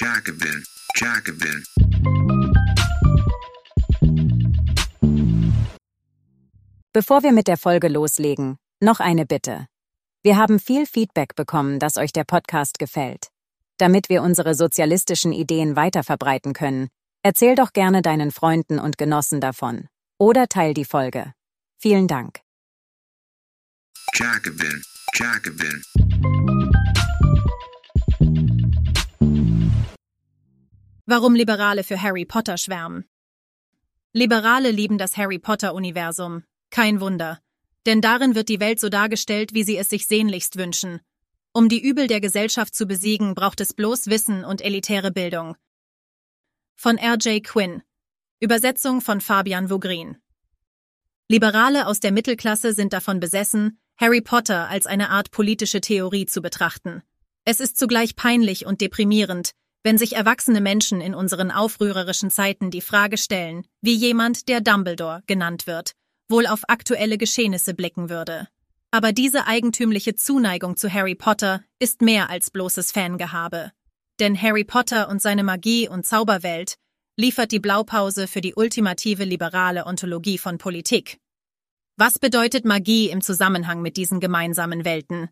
Jacobin, Jacobin. Bevor wir mit der Folge loslegen, noch eine Bitte. Wir haben viel Feedback bekommen, dass euch der Podcast gefällt. Damit wir unsere sozialistischen Ideen weiterverbreiten können, erzähl doch gerne deinen Freunden und Genossen davon. Oder teil die Folge. Vielen Dank. Jacobin, Jacobin. Warum Liberale für Harry Potter schwärmen. Liberale lieben das Harry Potter-Universum. Kein Wunder. Denn darin wird die Welt so dargestellt, wie sie es sich sehnlichst wünschen. Um die Übel der Gesellschaft zu besiegen, braucht es bloß Wissen und elitäre Bildung. Von R.J. Quinn. Übersetzung von Fabian Vogrin. Liberale aus der Mittelklasse sind davon besessen, Harry Potter als eine Art politische Theorie zu betrachten. Es ist zugleich peinlich und deprimierend, wenn sich erwachsene Menschen in unseren aufrührerischen Zeiten die Frage stellen, wie jemand, der Dumbledore genannt wird, wohl auf aktuelle Geschehnisse blicken würde. Aber diese eigentümliche Zuneigung zu Harry Potter ist mehr als bloßes Fangehabe. Denn Harry Potter und seine Magie und Zauberwelt liefert die Blaupause für die ultimative liberale Ontologie von Politik. Was bedeutet Magie im Zusammenhang mit diesen gemeinsamen Welten?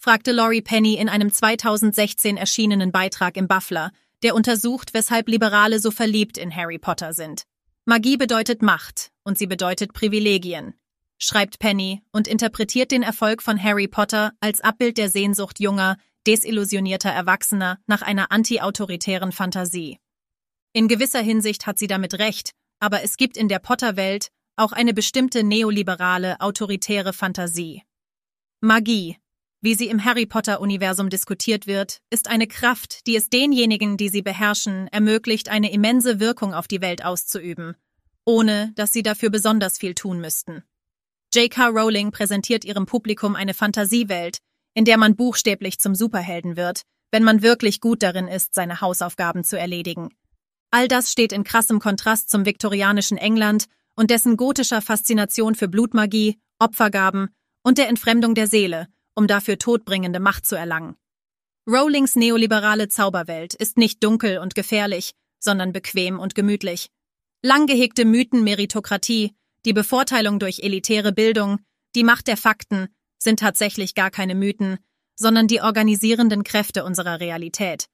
Fragte Laurie Penny in einem 2016 erschienenen Beitrag im Buffler, der untersucht, weshalb Liberale so verliebt in Harry Potter sind. Magie bedeutet Macht und sie bedeutet Privilegien, schreibt Penny und interpretiert den Erfolg von Harry Potter als Abbild der Sehnsucht junger, desillusionierter Erwachsener nach einer anti-autoritären Fantasie. In gewisser Hinsicht hat sie damit recht, aber es gibt in der Potter-Welt auch eine bestimmte neoliberale, autoritäre Fantasie. Magie, wie sie im Harry Potter-Universum diskutiert wird, ist eine Kraft, die es denjenigen, die sie beherrschen, ermöglicht, eine immense Wirkung auf die Welt auszuüben, ohne dass sie dafür besonders viel tun müssten. J.K. Rowling präsentiert ihrem Publikum eine Fantasiewelt, in der man buchstäblich zum Superhelden wird, wenn man wirklich gut darin ist, seine Hausaufgaben zu erledigen. All das steht in krassem Kontrast zum viktorianischen England und dessen gotischer Faszination für Blutmagie, Opfergaben und der Entfremdung der Seele, um dafür todbringende Macht zu erlangen. Rowlings neoliberale Zauberwelt ist nicht dunkel und gefährlich, sondern bequem und gemütlich. Lang gehegte Mythen Meritokratie, die Bevorteilung durch elitäre Bildung, die Macht der Fakten sind tatsächlich gar keine Mythen, sondern die organisierenden Kräfte unserer Realität.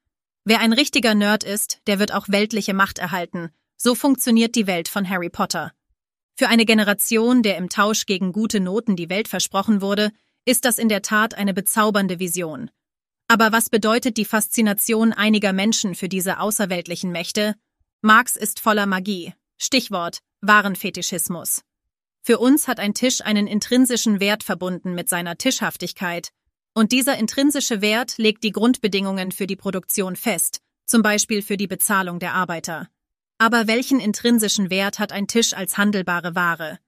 Wer ein richtiger Nerd ist, der wird auch weltliche Macht erhalten. So funktioniert die Welt von Harry Potter. Für eine Generation, der im Tausch gegen gute Noten die Welt versprochen wurde, ist das in der Tat eine bezaubernde Vision. Aber was bedeutet die Faszination einiger Menschen für diese außerweltlichen Mächte? Marx ist voller Magie. Stichwort Warenfetischismus. Für uns hat ein Tisch einen intrinsischen Wert verbunden mit seiner Tischhaftigkeit, und dieser intrinsische Wert legt die Grundbedingungen für die Produktion fest, zum Beispiel für die Bezahlung der Arbeiter. Aber welchen intrinsischen Wert hat ein Tisch als handelbare Ware?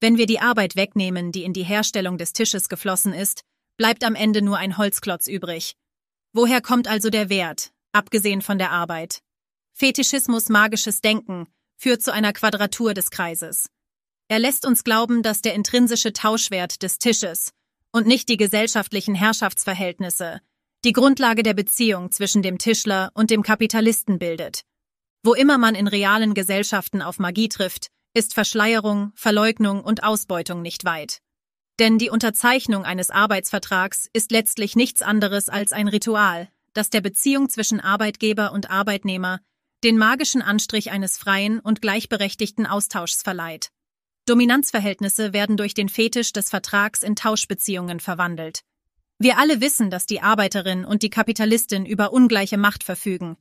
Wenn wir die Arbeit wegnehmen, die in die Herstellung des Tisches geflossen ist, bleibt am Ende nur ein Holzklotz übrig. Woher kommt also der Wert, abgesehen von der Arbeit? Fetischismus magisches Denken führt zu einer Quadratur des Kreises. Er lässt uns glauben, dass der intrinsische Tauschwert des Tisches und nicht die gesellschaftlichen Herrschaftsverhältnisse die Grundlage der Beziehung zwischen dem Tischler und dem Kapitalisten bildet. Wo immer man in realen Gesellschaften auf Magie trifft, ist Verschleierung, Verleugnung und Ausbeutung nicht weit. Denn die Unterzeichnung eines Arbeitsvertrags ist letztlich nichts anderes als ein Ritual, das der Beziehung zwischen Arbeitgeber und Arbeitnehmer den magischen Anstrich eines freien und gleichberechtigten Austauschs verleiht. Dominanzverhältnisse werden durch den Fetisch des Vertrags in Tauschbeziehungen verwandelt. Wir alle wissen, dass die Arbeiterin und die Kapitalistin über ungleiche Macht verfügen,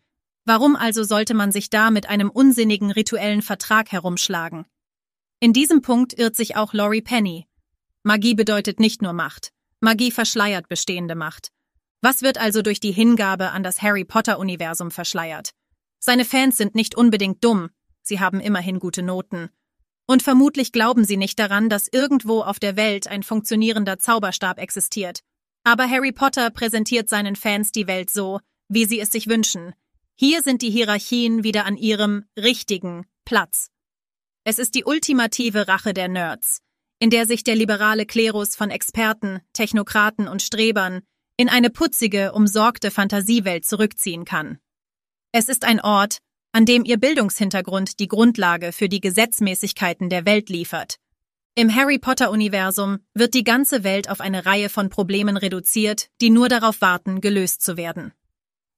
Warum also sollte man sich da mit einem unsinnigen rituellen Vertrag herumschlagen? In diesem Punkt irrt sich auch Laurie Penny. Magie bedeutet nicht nur Macht. Magie verschleiert bestehende Macht. Was wird also durch die Hingabe an das Harry Potter-Universum verschleiert? Seine Fans sind nicht unbedingt dumm, sie haben immerhin gute Noten. Und vermutlich glauben sie nicht daran, dass irgendwo auf der Welt ein funktionierender Zauberstab existiert. Aber Harry Potter präsentiert seinen Fans die Welt so, wie sie es sich wünschen, hier sind die Hierarchien wieder an ihrem richtigen Platz. Es ist die ultimative Rache der Nerds, in der sich der liberale Klerus von Experten, Technokraten und Strebern in eine putzige, umsorgte Fantasiewelt zurückziehen kann. Es ist ein Ort, an dem ihr Bildungshintergrund die Grundlage für die Gesetzmäßigkeiten der Welt liefert. Im Harry Potter-Universum wird die ganze Welt auf eine Reihe von Problemen reduziert, die nur darauf warten, gelöst zu werden.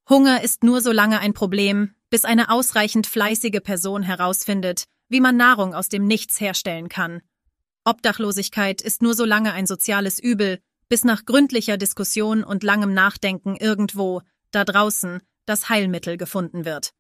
Hunger ist nur so lange ein Problem, bis eine ausreichend fleißige Person herausfindet, wie man Nahrung aus dem Nichts herstellen kann. Obdachlosigkeit ist nur so lange ein soziales Übel, bis nach gründlicher Diskussion und langem Nachdenken irgendwo, da draußen, das Heilmittel gefunden wird.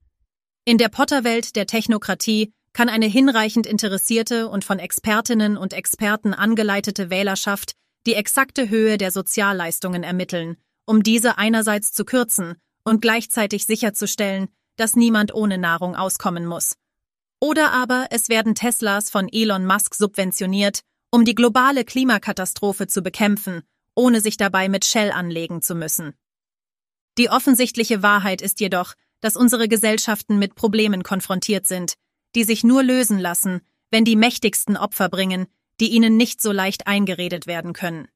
In der Potterwelt der Technokratie kann eine hinreichend interessierte und von Expertinnen und Experten angeleitete Wählerschaft die exakte Höhe der Sozialleistungen ermitteln, um diese einerseits zu kürzen und gleichzeitig sicherzustellen, dass niemand ohne Nahrung auskommen muss. Oder aber es werden Teslas von Elon Musk subventioniert, um die globale Klimakatastrophe zu bekämpfen, ohne sich dabei mit Shell anlegen zu müssen. Die offensichtliche Wahrheit ist jedoch, dass unsere Gesellschaften mit Problemen konfrontiert sind, die sich nur lösen lassen, wenn die mächtigsten Opfer bringen, die ihnen nicht so leicht eingeredet werden können.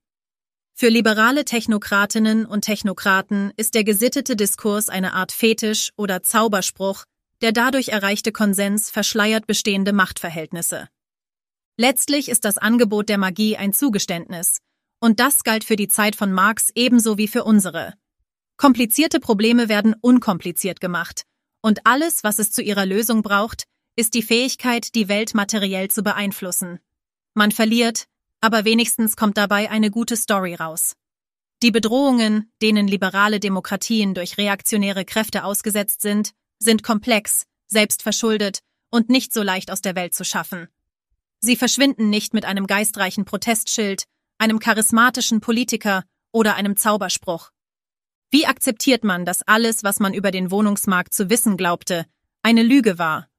Für liberale Technokratinnen und Technokraten ist der gesittete Diskurs eine Art Fetisch oder Zauberspruch, der dadurch erreichte Konsens verschleiert bestehende Machtverhältnisse. Letztlich ist das Angebot der Magie ein Zugeständnis, und das galt für die Zeit von Marx ebenso wie für unsere. Komplizierte Probleme werden unkompliziert gemacht, und alles, was es zu ihrer Lösung braucht, ist die Fähigkeit, die Welt materiell zu beeinflussen. Man verliert, aber wenigstens kommt dabei eine gute Story raus. Die Bedrohungen, denen liberale Demokratien durch reaktionäre Kräfte ausgesetzt sind, sind komplex, selbstverschuldet und nicht so leicht aus der Welt zu schaffen. Sie verschwinden nicht mit einem geistreichen Protestschild, einem charismatischen Politiker oder einem Zauberspruch. Wie akzeptiert man, dass alles, was man über den Wohnungsmarkt zu wissen glaubte, eine Lüge war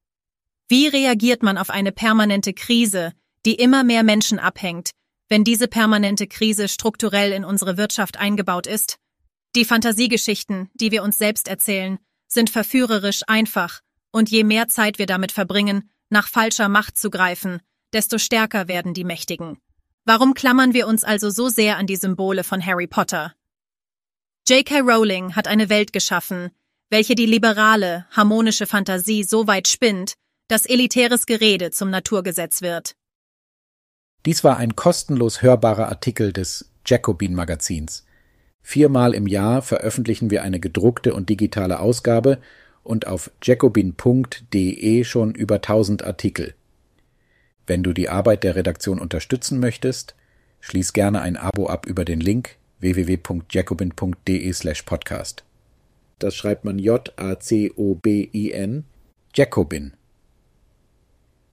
wie reagiert man auf eine permanente Krise, die immer mehr Menschen abhängt, wenn diese permanente Krise strukturell in unsere Wirtschaft eingebaut ist? Die Fantasiegeschichten, die wir uns selbst erzählen, sind verführerisch einfach, und je mehr Zeit wir damit verbringen, nach falscher Macht zu greifen, desto stärker werden die Mächtigen. Warum klammern wir uns also so sehr an die Symbole von Harry Potter? J.K. Rowling hat eine Welt geschaffen, welche die liberale, harmonische Fantasie so weit spinnt, dass elitäres Gerede zum Naturgesetz wird. Dies war ein kostenlos hörbarer Artikel des Jacobin Magazins. Viermal im Jahr veröffentlichen wir eine gedruckte und digitale Ausgabe und auf jacobin.de schon über 1000 Artikel. Wenn du die Arbeit der Redaktion unterstützen möchtest, schließ gerne ein Abo ab über den Link www.jacobin.de/podcast. Das schreibt man J A C O B I N Jacobin.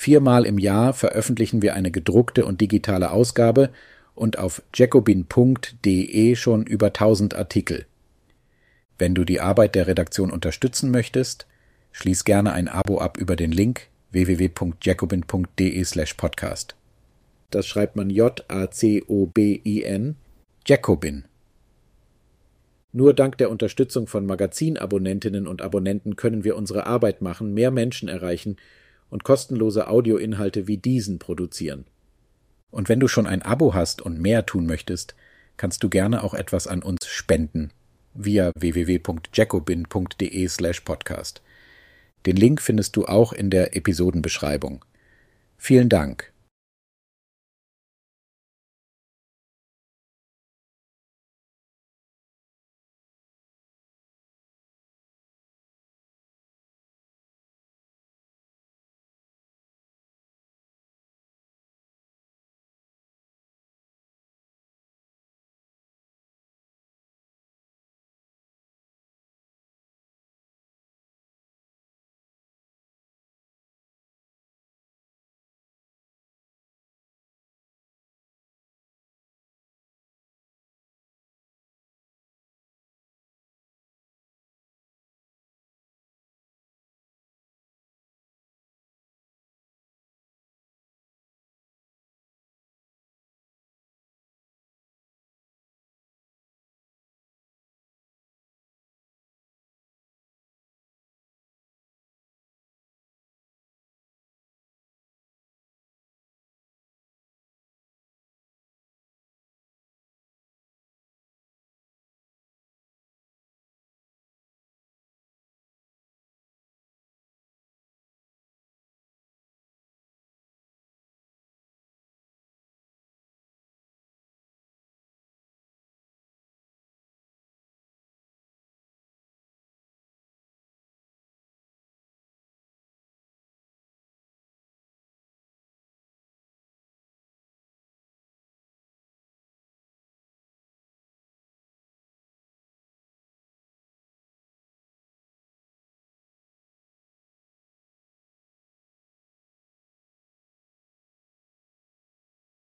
Viermal im Jahr veröffentlichen wir eine gedruckte und digitale Ausgabe und auf jacobin.de schon über 1000 Artikel. Wenn du die Arbeit der Redaktion unterstützen möchtest, schließ gerne ein Abo ab über den Link www.jacobin.de/podcast. Das schreibt man J A C O B I N Jacobin. Nur dank der Unterstützung von Magazinabonnentinnen und Abonnenten können wir unsere Arbeit machen, mehr Menschen erreichen und kostenlose Audioinhalte wie diesen produzieren. Und wenn du schon ein Abo hast und mehr tun möchtest, kannst du gerne auch etwas an uns spenden via www.jacobin.de slash podcast. Den Link findest du auch in der Episodenbeschreibung. Vielen Dank.